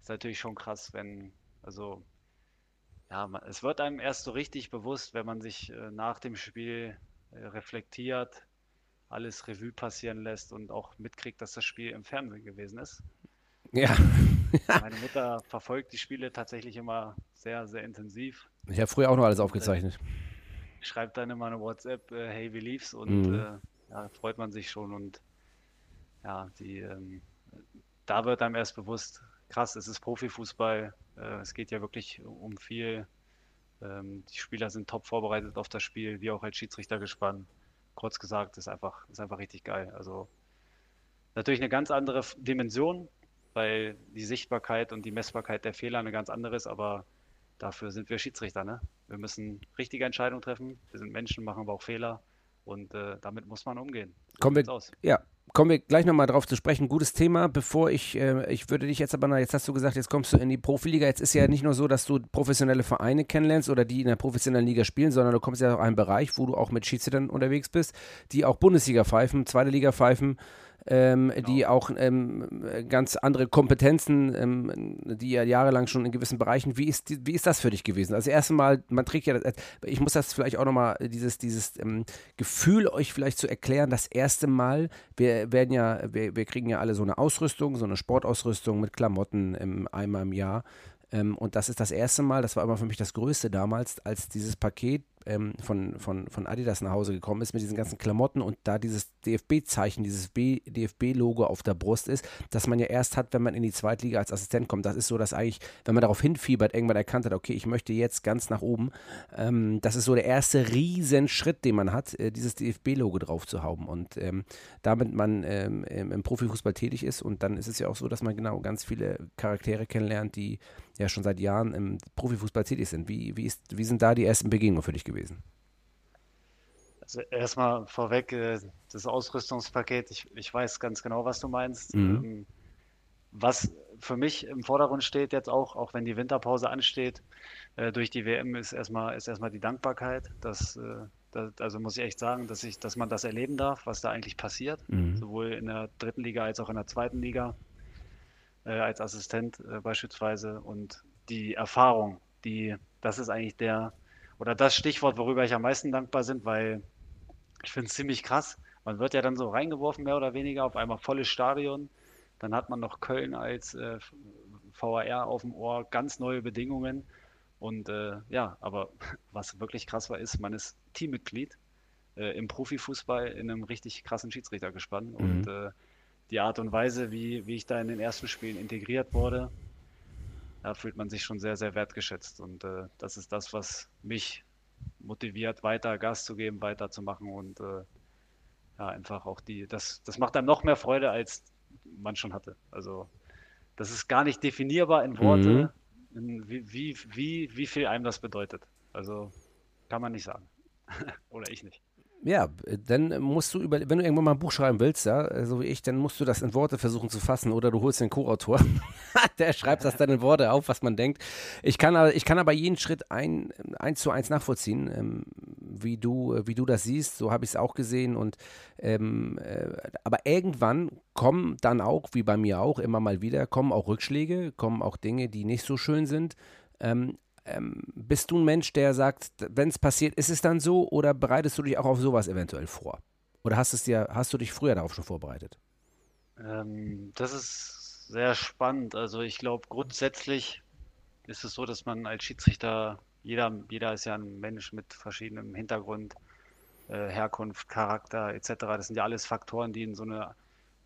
ist natürlich schon krass, wenn, also ja, man, es wird einem erst so richtig bewusst, wenn man sich äh, nach dem Spiel äh, reflektiert, alles Revue passieren lässt und auch mitkriegt, dass das Spiel im Fernsehen gewesen ist. Ja. Meine Mutter verfolgt die Spiele tatsächlich immer sehr, sehr intensiv. Ich habe früher auch noch alles aufgezeichnet. Schreibt dann immer eine WhatsApp, äh, hey, wie lief's? Und Mhm. äh, ja, freut man sich schon. Und ja, die, ähm, da wird einem erst bewusst, krass, es ist Profifußball. Äh, es geht ja wirklich um viel. Ähm, die Spieler sind top vorbereitet auf das Spiel, wie auch als Schiedsrichter gespannt. Kurz gesagt, ist einfach, ist einfach richtig geil. Also natürlich eine ganz andere Dimension, weil die Sichtbarkeit und die Messbarkeit der Fehler eine ganz andere ist, aber dafür sind wir Schiedsrichter, ne? Wir müssen richtige Entscheidungen treffen. Wir sind Menschen, machen aber auch Fehler und äh, damit muss man umgehen. So Kommen wir, ja, kommen wir gleich nochmal drauf zu sprechen. Gutes Thema. Bevor ich, äh, ich würde dich jetzt aber noch, jetzt hast du gesagt, jetzt kommst du in die Profiliga. Jetzt ist ja nicht nur so, dass du professionelle Vereine kennenlernst oder die in der professionellen Liga spielen, sondern du kommst ja auch in einen Bereich, wo du auch mit Schiedsrichtern unterwegs bist, die auch Bundesliga pfeifen, zweite Liga pfeifen. Ähm, die auch ähm, ganz andere Kompetenzen, ähm, die ja jahrelang schon in gewissen Bereichen. Wie ist, wie ist das für dich gewesen? Also erstmal, man trägt ja, das, ich muss das vielleicht auch nochmal, dieses, dieses ähm, Gefühl euch vielleicht zu erklären, das erste Mal, wir werden ja, wir, wir kriegen ja alle so eine Ausrüstung, so eine Sportausrüstung mit Klamotten ähm, einmal im Jahr. Ähm, und das ist das erste Mal, das war immer für mich das Größte damals, als dieses Paket ähm, von, von, von Adidas nach Hause gekommen ist mit diesen ganzen Klamotten und da dieses DFB-Zeichen, dieses DFB-Logo auf der Brust ist, das man ja erst hat, wenn man in die Zweitliga als Assistent kommt. Das ist so, dass eigentlich, wenn man darauf hinfiebert, irgendwann erkannt hat, okay, ich möchte jetzt ganz nach oben. Ähm, das ist so der erste Riesenschritt, den man hat, äh, dieses DFB-Logo drauf zu haben und ähm, damit man ähm, im Profifußball tätig ist und dann ist es ja auch so, dass man genau ganz viele Charaktere kennenlernt, die ja schon seit Jahren im Profifußball tätig sind. Wie, wie, ist, wie sind da die ersten Begegnungen für dich gewesen? Also erstmal vorweg, äh, das Ausrüstungspaket, ich, ich weiß ganz genau, was du meinst. Mhm. Ähm, was für mich im Vordergrund steht jetzt auch, auch wenn die Winterpause ansteht, äh, durch die WM ist erstmal, ist erstmal die Dankbarkeit. Dass, äh, das, also muss ich echt sagen, dass ich, dass man das erleben darf, was da eigentlich passiert, Mhm. sowohl in der dritten Liga als auch in der zweiten Liga, äh, als Assistent äh, beispielsweise. Und die Erfahrung, die, das ist eigentlich der, oder das Stichwort, worüber ich am meisten dankbar bin, weil ich finde es ziemlich krass. Man wird ja dann so reingeworfen, mehr oder weniger, auf einmal volles Stadion. Dann hat man noch Köln als äh, VAR auf dem Ohr, ganz neue Bedingungen. Und äh, ja, aber was wirklich krass war, ist, man ist Teammitglied äh, im Profifußball in einem richtig krassen Schiedsrichtergespann. Und äh, die Art und Weise, wie, wie ich da in den ersten Spielen integriert wurde, da fühlt man sich schon sehr, sehr wertgeschätzt. Und äh, das ist das, was mich motiviert, weiter Gas zu geben, weiterzumachen und äh, ja, einfach auch die, das, das macht einem noch mehr Freude, als man schon hatte. Also das ist gar nicht definierbar in Worte, in wie, wie, wie, wie viel einem das bedeutet. Also kann man nicht sagen. Oder ich nicht. Ja, äh, dann musst du über, wenn du irgendwann mal ein Buch schreiben willst, ja, äh, so wie ich, dann musst du das in Worte versuchen zu fassen oder du holst den Co-Autor, der schreibt das dann in Worte auf, was man denkt. Ich kann, aber- ich kann aber jeden Schritt ein, eins zu eins nachvollziehen, ähm, wie du, äh, wie du das siehst. So habe ich es auch gesehen und ähm, äh, aber irgendwann kommen dann auch, wie bei mir auch, immer mal wieder, kommen auch Rückschläge, kommen auch Dinge, die nicht so schön sind. Ähm, ähm, bist du ein Mensch, der sagt, wenn es passiert, ist es dann so oder bereitest du dich auch auf sowas eventuell vor? Oder hast, es dir, hast du dich früher darauf schon vorbereitet? Ähm, das ist sehr spannend. Also ich glaube, grundsätzlich ist es so, dass man als Schiedsrichter, jeder, jeder ist ja ein Mensch mit verschiedenem Hintergrund, äh, Herkunft, Charakter etc. Das sind ja alles Faktoren, die in so eine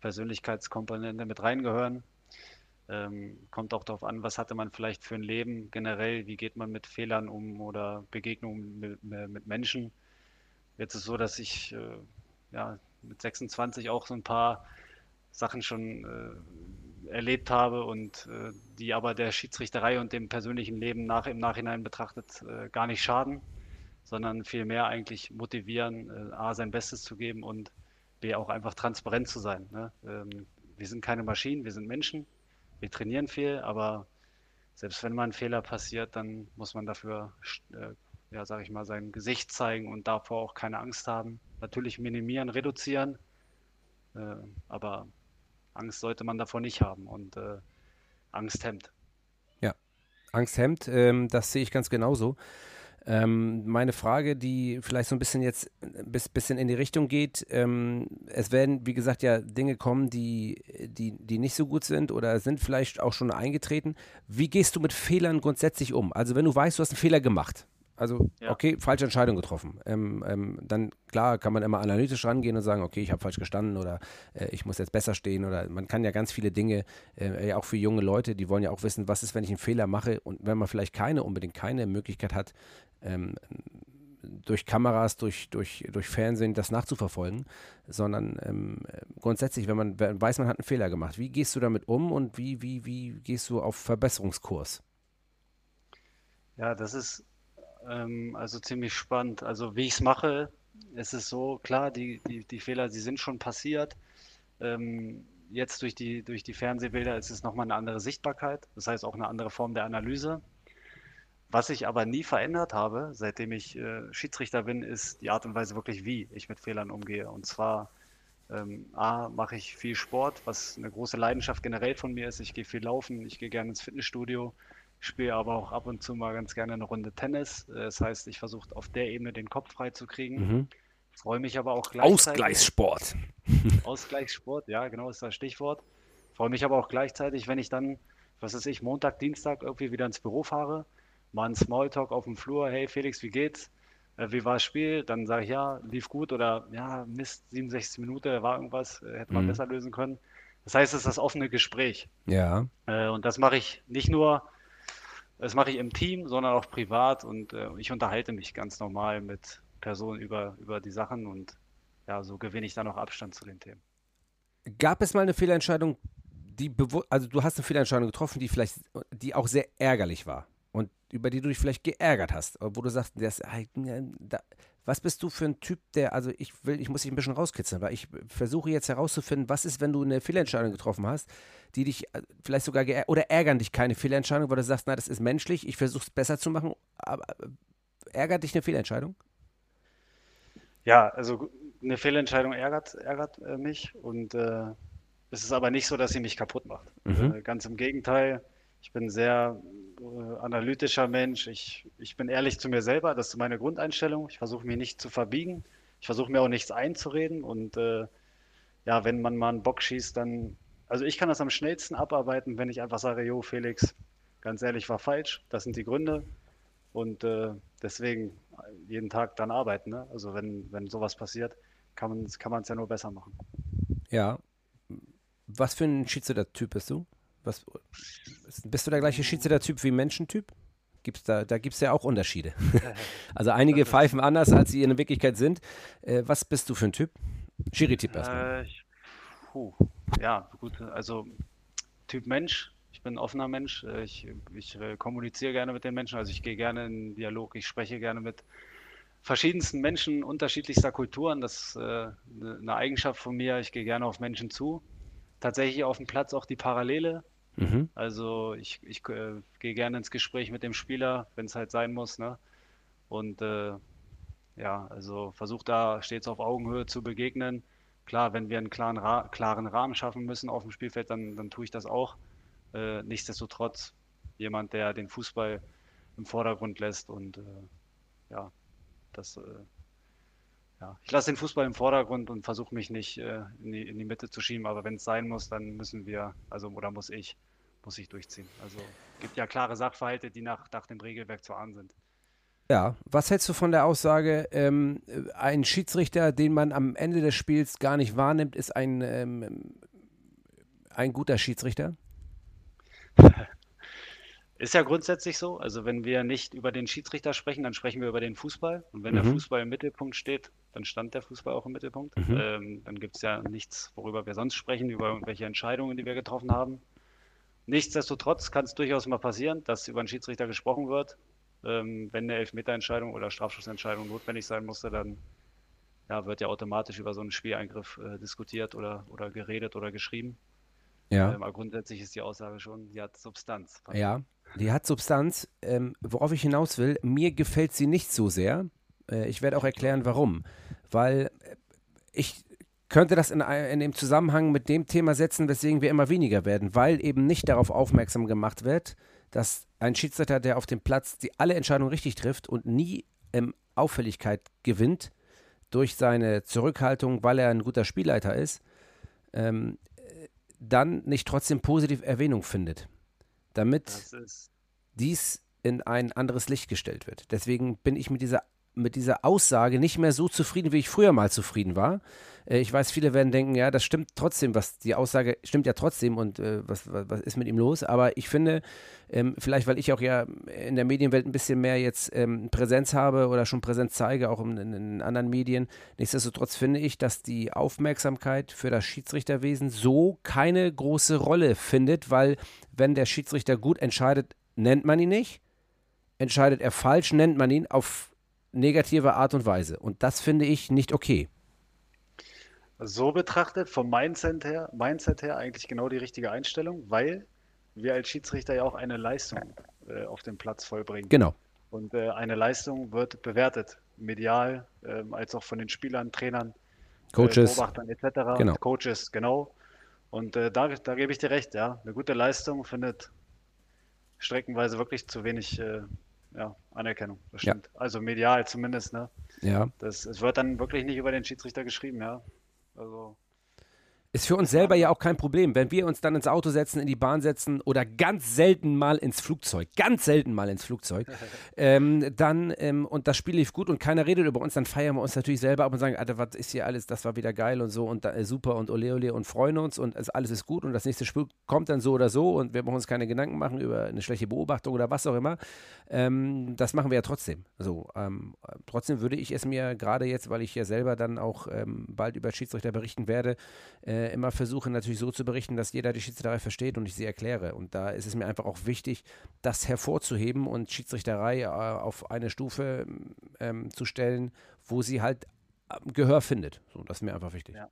Persönlichkeitskomponente mit reingehören. Ähm, kommt auch darauf an, was hatte man vielleicht für ein Leben generell, wie geht man mit Fehlern um oder Begegnungen mit, mit Menschen. Jetzt ist es so, dass ich äh, ja, mit 26 auch so ein paar Sachen schon äh, erlebt habe und äh, die aber der Schiedsrichterei und dem persönlichen Leben nach, im Nachhinein betrachtet äh, gar nicht schaden, sondern vielmehr eigentlich motivieren, äh, A, sein Bestes zu geben und B, auch einfach transparent zu sein. Ne? Ähm, wir sind keine Maschinen, wir sind Menschen, wir trainieren viel, aber selbst wenn mal ein Fehler passiert, dann muss man dafür, äh, ja, sag ich mal, sein Gesicht zeigen und davor auch keine Angst haben. Natürlich minimieren, reduzieren, äh, aber Angst sollte man davor nicht haben und äh, Angst hemmt. Angst hemmt, ähm, das sehe ich ganz genauso. Ähm, meine Frage, die vielleicht so ein bisschen jetzt ein bisschen in die Richtung geht, ähm, es werden, wie gesagt, ja Dinge kommen, die, die, die nicht so gut sind oder sind vielleicht auch schon eingetreten. Wie gehst du mit Fehlern grundsätzlich um? Also wenn du weißt, du hast einen Fehler gemacht, also, ja. okay, falsche Entscheidung getroffen. Ähm, ähm, dann, klar, kann man immer analytisch rangehen und sagen, okay, ich habe falsch gestanden oder äh, ich muss jetzt besser stehen oder man kann ja ganz viele Dinge, äh, auch für junge Leute, die wollen ja auch wissen, was ist, wenn ich einen Fehler mache und wenn man vielleicht keine, unbedingt keine Möglichkeit hat, ähm, durch Kameras, durch, durch, durch Fernsehen das nachzuverfolgen, sondern ähm, grundsätzlich, wenn man weiß, man hat einen Fehler gemacht, wie gehst du damit um und wie, wie, wie gehst du auf Verbesserungskurs? Ja, das ist ähm, also ziemlich spannend. Also wie ich es mache, ist es so, klar, die, die, die Fehler, die sind schon passiert. Ähm, jetzt durch die, durch die Fernsehbilder ist es nochmal eine andere Sichtbarkeit, das heißt auch eine andere Form der Analyse. Was ich aber nie verändert habe, seitdem ich äh, Schiedsrichter bin, ist die Art und Weise wirklich, wie ich mit Fehlern umgehe. Und zwar, ähm, A, mache ich viel Sport, was eine große Leidenschaft generell von mir ist. Ich gehe viel laufen, ich gehe gerne ins Fitnessstudio, spiele aber auch ab und zu mal ganz gerne eine Runde Tennis. Äh, das heißt, ich versuche auf der Ebene den Kopf frei zu kriegen. Mhm. Freue mich aber auch gleichzeitig. Ausgleichssport. Ausgleichssport, ja, genau ist das Stichwort. Freue mich aber auch gleichzeitig, wenn ich dann, was weiß ich, Montag, Dienstag irgendwie wieder ins Büro fahre, mal einen Smalltalk auf dem Flur, hey Felix, wie geht's? Äh, wie war das Spiel? Dann sage ich, ja, lief gut oder ja, Mist, 67 Minuten, da war irgendwas, äh, hätte man mhm. besser lösen können. Das heißt, es ist das offene Gespräch. Ja. und das mache ich nicht nur das mache ich im Team, sondern auch privat und äh, ich unterhalte mich ganz normal mit Personen über, über die Sachen und ja, so gewinne ich dann auch Abstand zu den Themen. Gab es mal eine Fehlentscheidung, die also du hast eine Fehlentscheidung getroffen, die vielleicht, die auch sehr ärgerlich war und über die du dich vielleicht geärgert hast, wo du sagst, das, da, was bist du für ein Typ, der, also ich will, ich muss dich ein bisschen rauskitzeln, weil ich versuche jetzt herauszufinden, was ist, wenn du eine Fehlentscheidung getroffen hast, die dich äh, vielleicht sogar oder ärgern dich keine Fehlentscheidung, weil du sagst, na, das ist menschlich, ich versuche es besser zu machen, aber äh, ärgert dich eine Fehlentscheidung? Ja, also eine Fehlentscheidung ärgert, ärgert äh, mich und äh, es ist aber nicht so, dass sie mich kaputt macht. Mhm. Äh, ganz im Gegenteil, ich bin sehr äh, analytischer Mensch. Ich, ich bin ehrlich zu mir selber. Das ist meine Grundeinstellung. Ich versuche mich nicht zu verbiegen. Ich versuche mir auch nichts einzureden. Und äh, ja, wenn man mal einen Bock schießt, dann. Also ich kann das am schnellsten abarbeiten, wenn ich einfach sage, jo, Felix, ganz ehrlich, war falsch. Das sind die Gründe. Und äh, deswegen jeden Tag dann arbeiten. Ne? Also wenn, wenn sowas passiert, kann man es kann ja nur besser machen. Ja. Was für ein Schiedsrichter-Typ bist du? Was, bist du der gleiche Schiedsrichter-Typ wie Menschentyp? Gibt's da da gibt es ja auch Unterschiede. also einige pfeifen anders, als sie in Wirklichkeit sind. Äh, was bist du für ein Typ? Schiri-Typ erstmal. Äh, puh, ja, gut. Also Typ Mensch. Ich bin ein offener Mensch. Äh, ich, ich äh, kommuniziere gerne mit den Menschen. Also ich gehe gerne in Dialog. Ich spreche gerne mit verschiedensten Menschen unterschiedlichster Kulturen. Das ist äh, eine Eigenschaft von mir. Ich gehe gerne auf Menschen zu. Tatsächlich auf dem Platz auch die Parallele Mhm. Also ich, ich äh, gehe gerne ins Gespräch mit dem Spieler, wenn es halt sein muss. Ne? Und äh, ja, also versuche da stets auf Augenhöhe zu begegnen. Klar, wenn wir einen klaren, Ra klaren Rahmen schaffen müssen auf dem Spielfeld, dann, dann tue ich das auch. Äh, nichtsdestotrotz jemand, der den Fußball im Vordergrund lässt und äh, ja, das äh, ja, ich lasse den Fußball im Vordergrund und versuche mich nicht äh, in, die, in die Mitte zu schieben, aber wenn es sein muss, dann müssen wir, also oder muss ich, muss ich durchziehen. Also gibt ja klare Sachverhalte, die nach, nach dem Regelwerk zu ahnen sind. Ja, was hältst du von der Aussage, ähm, ein Schiedsrichter, den man am Ende des Spiels gar nicht wahrnimmt, ist ein, ähm, ein guter Schiedsrichter? Ist ja grundsätzlich so. Also wenn wir nicht über den Schiedsrichter sprechen, dann sprechen wir über den Fußball. Und wenn mhm. der Fußball im Mittelpunkt steht, dann stand der Fußball auch im Mittelpunkt. Mhm. Ähm, dann gibt es ja nichts, worüber wir sonst sprechen, über irgendwelche Entscheidungen, die wir getroffen haben. Nichtsdestotrotz kann es durchaus mal passieren, dass über einen Schiedsrichter gesprochen wird. Ähm, wenn eine Elfmeterentscheidung oder Strafschussentscheidung notwendig sein musste, dann ja, wird ja automatisch über so einen Spieleingriff äh, diskutiert oder, oder geredet oder geschrieben. Ja. Ähm, aber grundsätzlich ist die Aussage schon, die hat Substanz. Ja, die hat Substanz. Ähm, worauf ich hinaus will, mir gefällt sie nicht so sehr. Äh, ich werde auch erklären, warum. Weil äh, ich könnte das in, in dem Zusammenhang mit dem Thema setzen, weswegen wir immer weniger werden, weil eben nicht darauf aufmerksam gemacht wird, dass ein Schiedsrichter, der auf dem Platz die alle Entscheidungen richtig trifft und nie ähm, Auffälligkeit gewinnt durch seine Zurückhaltung, weil er ein guter Spielleiter ist, ähm, dann nicht trotzdem positiv Erwähnung findet, damit dies in ein anderes Licht gestellt wird. Deswegen bin ich mit dieser mit dieser Aussage nicht mehr so zufrieden, wie ich früher mal zufrieden war. Äh, ich weiß, viele werden denken, ja, das stimmt trotzdem, was die Aussage stimmt ja trotzdem und äh, was, was, was, ist mit ihm los? Aber ich finde, ähm, vielleicht weil ich auch ja in der Medienwelt ein bisschen mehr jetzt ähm, Präsenz habe oder schon Präsenz zeige, auch in, in, in, anderen Medien, nichtsdestotrotz finde ich, dass die Aufmerksamkeit für das Schiedsrichterwesen so keine große Rolle findet, weil wenn der Schiedsrichter gut entscheidet, nennt man ihn nicht. Entscheidet er falsch, nennt man ihn auf negative Art und Weise. Und das finde ich nicht okay. So betrachtet, vom Mindset her, Mindset her eigentlich genau die richtige Einstellung, weil wir als Schiedsrichter ja auch eine Leistung äh, auf dem Platz vollbringen. Genau. Und äh, eine Leistung wird bewertet, medial, äh, als auch von den Spielern, Trainern, äh, Coaches, Beobachtern etc. Genau. Coaches, genau. Und äh, da, da gebe ich dir recht, ja. Eine gute Leistung findet streckenweise wirklich zu wenig äh, ja, Anerkennung, das stimmt. Ja. Also medial zumindest, ne? Ja. Das, es wird dann wirklich nicht über den Schiedsrichter geschrieben, ja. Also ist für uns selber ja auch kein Problem. Wenn wir uns dann ins Auto setzen, in die Bahn setzen oder ganz selten mal ins Flugzeug, ganz selten mal ins Flugzeug, ähm, dann, ähm, und das Spiel lief gut und keiner redet über uns, dann feiern wir uns natürlich selber ab und sagen, Alter, was ist hier alles, das war wieder geil und so und da, äh, super und ole ole und freuen uns und es, alles ist gut und das nächste Spiel kommt dann so oder so und wir brauchen uns keine Gedanken machen über eine schlechte Beobachtung oder was auch immer. Ähm, das machen wir ja trotzdem. So, ähm, trotzdem würde ich es mir gerade jetzt, weil ich ja selber dann auch ähm, bald über Schiedsrichter berichten werde, äh, äh, immer versuche natürlich so zu berichten, dass jeder die Schiedsrichterei versteht und ich sie erkläre. Und da ist es mir einfach auch wichtig, das hervorzuheben und Schiedsrichterei äh, auf eine Stufe ähm, zu stellen, wo sie halt äh, Gehör findet. So, das ist mir einfach wichtig. Ja.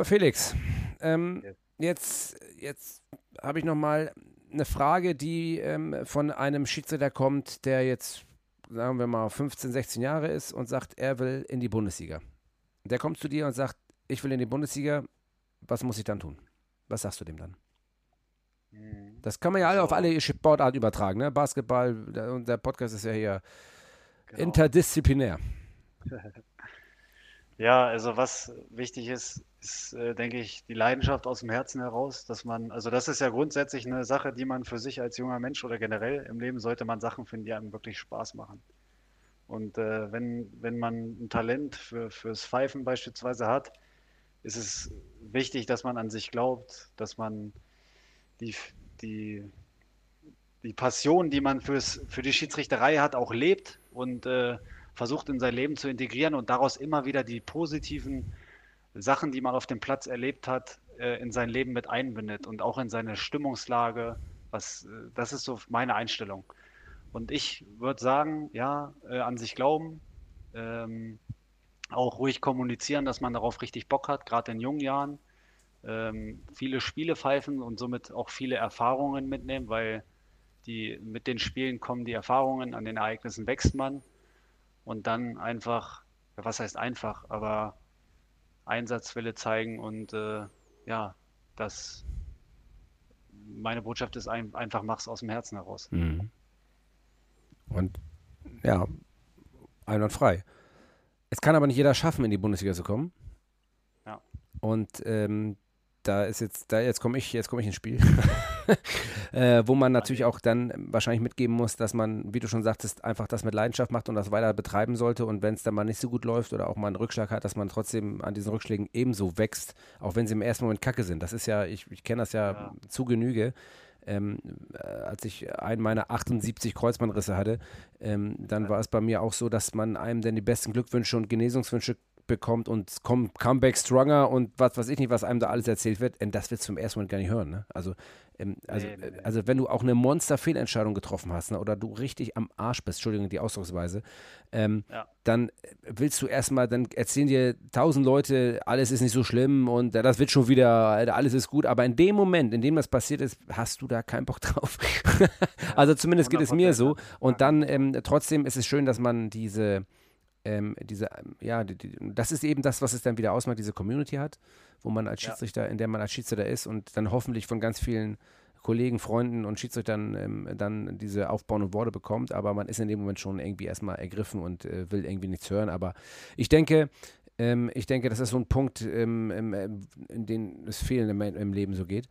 Äh, Felix, ähm, yes. jetzt, jetzt habe ich noch mal eine Frage, die ähm, von einem Schiedsrichter kommt, der jetzt, sagen wir mal, 15, 16 Jahre ist und sagt, er will in die Bundesliga. Der kommt zu dir und sagt, ich will in die Bundesliga, was muss ich dann tun? Was sagst du dem dann? Mhm. Das kann man ja alle auf alle Sportarten übertragen, ne? Basketball, und der Podcast ist ja hier genau. interdisziplinär. Ja, also was wichtig ist, ist, äh, denke ich, die Leidenschaft aus dem Herzen heraus, dass man, also das ist ja grundsätzlich eine Sache, die man für sich als junger Mensch oder generell im Leben sollte man Sachen finden, die einem wirklich Spaß machen. Und äh, wenn, wenn man ein Talent für, fürs Pfeifen beispielsweise hat, ist es wichtig, dass man an sich glaubt, dass man die, die, die Passion, die man fürs, für die Schiedsrichterei hat, auch lebt und äh, versucht in sein Leben zu integrieren und daraus immer wieder die positiven Sachen, die man auf dem Platz erlebt hat, äh, in sein Leben mit einbindet und auch in seine Stimmungslage. Was, äh, das ist so meine Einstellung. Und ich würde sagen, ja, äh, an sich glauben, ähm, auch ruhig kommunizieren, dass man darauf richtig Bock hat, gerade in jungen Jahren. Ähm, viele Spiele pfeifen und somit auch viele Erfahrungen mitnehmen, weil die, mit den Spielen kommen die Erfahrungen, an den Ereignissen wächst man und dann einfach, was heißt einfach, aber Einsatzwille zeigen und äh, ja, das meine Botschaft ist ein, einfach mach's aus dem Herzen heraus. Mhm. Und ja, einwandfrei. Es kann aber nicht jeder schaffen, in die Bundesliga zu kommen. Ja. Und ähm, da ist jetzt, da jetzt komme ich, jetzt komme ich ins Spiel, äh, wo man natürlich auch dann wahrscheinlich mitgeben muss, dass man, wie du schon sagtest, einfach das mit Leidenschaft macht und das weiter betreiben sollte. Und wenn es dann mal nicht so gut läuft oder auch mal einen Rückschlag hat, dass man trotzdem an diesen Rückschlägen ebenso wächst, auch wenn sie im ersten Moment Kacke sind. Das ist ja, ich, ich kenne das ja, ja, zu Genüge ähm, äh, als ich einen meiner 78 Kreuzbandrisse hatte, ähm, dann war es bei mir auch so, dass man einem dann die besten Glückwünsche und Genesungswünsche bekommt und Comeback Stronger und was weiß ich nicht, was einem da alles erzählt wird, das wird zum ersten Mal gar nicht hören. Ne? Also, ähm, also, nee, nee, nee. also wenn du auch eine Monster-Fehlentscheidung getroffen hast ne, oder du richtig am Arsch bist, Entschuldigung die Ausdrucksweise, ähm, ja. dann willst du erstmal, dann erzählen dir tausend Leute, alles ist nicht so schlimm und äh, das wird schon wieder, alles ist gut, aber in dem Moment, in dem das passiert ist, hast du da keinen Bock drauf. also zumindest geht es mir so und dann ähm, trotzdem ist es schön, dass man diese ähm, diese, ähm, ja, die, die, das ist eben das, was es dann wieder ausmacht, diese Community hat, wo man als Schiedsrichter, ja. in der man als Schiedsrichter ist und dann hoffentlich von ganz vielen Kollegen, Freunden und Schiedsrichtern ähm, dann diese aufbauenden Worte bekommt, aber man ist in dem Moment schon irgendwie erstmal ergriffen und äh, will irgendwie nichts hören. Aber ich denke, ähm, ich denke, das ist so ein Punkt, ähm, ähm in dem es vielen im, im Leben so geht.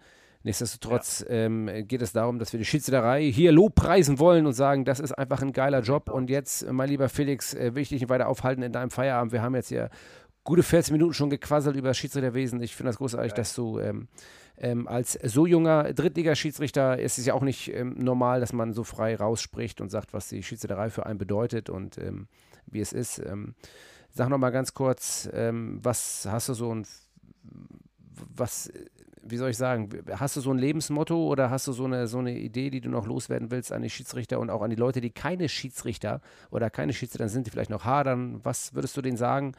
Nichtsdestotrotz ja. ähm, geht es darum, dass wir die Schiedsrichterei hier lobpreisen wollen und sagen, das ist einfach ein geiler Job. Und jetzt, mein lieber Felix, äh, will ich dich nicht weiter aufhalten in deinem Feierabend. Wir haben jetzt hier gute 14 Minuten schon gequasselt über Schiedsrichterwesen. Ich finde das großartig, ja. dass du ähm, ähm, als so junger Drittligaschiedsrichter ist es ja auch nicht ähm, normal, dass man so frei rausspricht und sagt, was die Schiedsrichterei für einen bedeutet und ähm, wie es ist. Ähm, sag noch mal ganz kurz, ähm, was hast du so ein, was, wie soll ich sagen, hast du so ein Lebensmotto oder hast du so eine, so eine Idee, die du noch loswerden willst an die Schiedsrichter und auch an die Leute, die keine Schiedsrichter oder keine Schiedsrichter sind, die vielleicht noch hadern? Was würdest du denen sagen?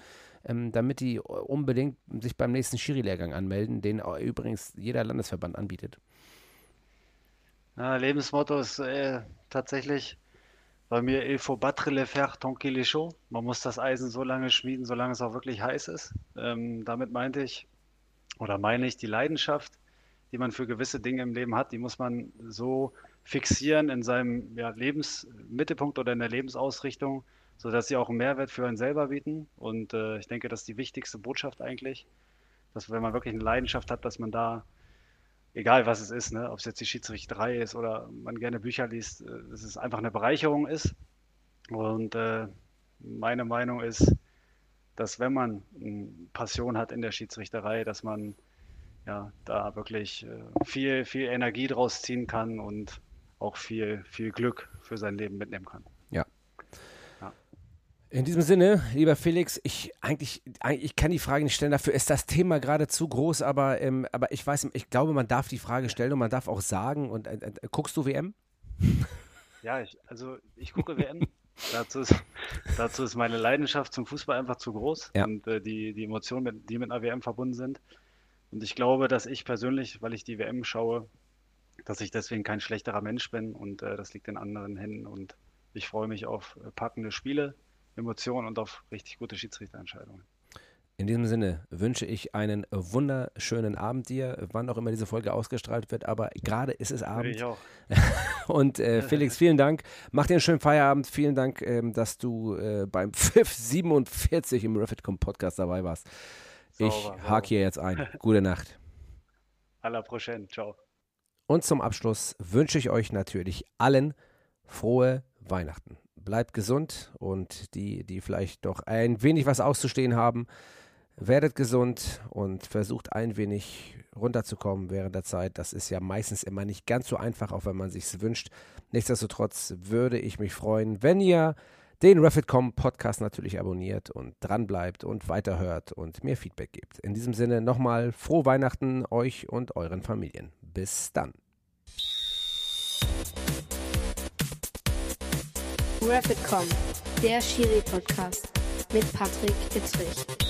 ähm, damit die unbedingt sich beim nächsten Schiri-Lehrgang anmelden, den übrigens jeder Landesverband anbietet. Ja, Lebensmotto ist äh, tatsächlich bei mir il faut battre le fer tant qu'il est chaud. Man muss das Eisen so lange schmieden, solange es auch wirklich heiß ist. Ähm, damit meinte ich oder meine ich die Leidenschaft, die man für gewisse Dinge im Leben hat, die muss man so fixieren in seinem ja, Lebensmittelpunkt oder in der Lebensausrichtung, sodass sie auch einen Mehrwert für einen selber bieten. Und äh, ich denke, das ist die wichtigste Botschaft eigentlich, dass wenn man wirklich eine Leidenschaft hat, dass man da, egal was es ist, ne, ob es jetzt die Schiedsrichterei ist oder man gerne Bücher liest, äh, dass es einfach eine Bereicherung ist. Und äh, meine Meinung ist, dass wenn man Passion hat in der Schiedsrichterei, dass man ja da wirklich äh, viel, viel Energie draus ziehen kann und auch viel, viel Glück für sein Leben mitnehmen kann. In diesem Sinne, lieber Felix, ich eigentlich, ich kann die Frage nicht stellen, dafür ist das Thema gerade zu groß, aber, ähm, aber ich weiß, ich glaube, man darf die Frage stellen und man darf auch sagen. Und äh, äh, guckst du WM? Ja, ich, also ich gucke WM. dazu, ist, dazu ist meine Leidenschaft zum Fußball einfach zu groß ja. und äh, die, die Emotionen, mit, die mit einer WM verbunden sind. Und ich glaube, dass ich persönlich, weil ich die WM schaue, dass ich deswegen kein schlechterer Mensch bin und äh, das liegt in anderen Händen und ich freue mich auf packende Spiele Emotionen und auf richtig gute Schiedsrichterentscheidungen. In diesem Sinne wünsche ich einen wunderschönen Abend dir, wann auch immer diese Folge ausgestrahlt wird, aber gerade ist es Abend. Ich auch. Und äh, Felix, vielen Dank. Mach dir einen schönen Feierabend. Vielen Dank, ähm, dass du äh, beim Pfiff 47 im Refitcom Podcast dabei warst. Sauber, ich hake hier jetzt ein. Gute Nacht. A la prochaine. Ciao. Und zum Abschluss wünsche ich euch natürlich allen frohe Weihnachten bleibt gesund und die, die vielleicht doch ein wenig was auszustehen haben, werdet gesund und versucht ein wenig runterzukommen während der Zeit. Das ist ja meistens immer nicht ganz so einfach, auch wenn man sich wünscht. Nichtsdestotrotz würde ich mich freuen, wenn ihr den Refitcom Podcast natürlich abonniert und dran bleibt und weiterhört und mir Feedback gibt. In diesem Sinne nochmal frohe Weihnachten euch und euren Familien. Bis dann. Rapid.com, der Schiri-Podcast mit Patrick Ittrich.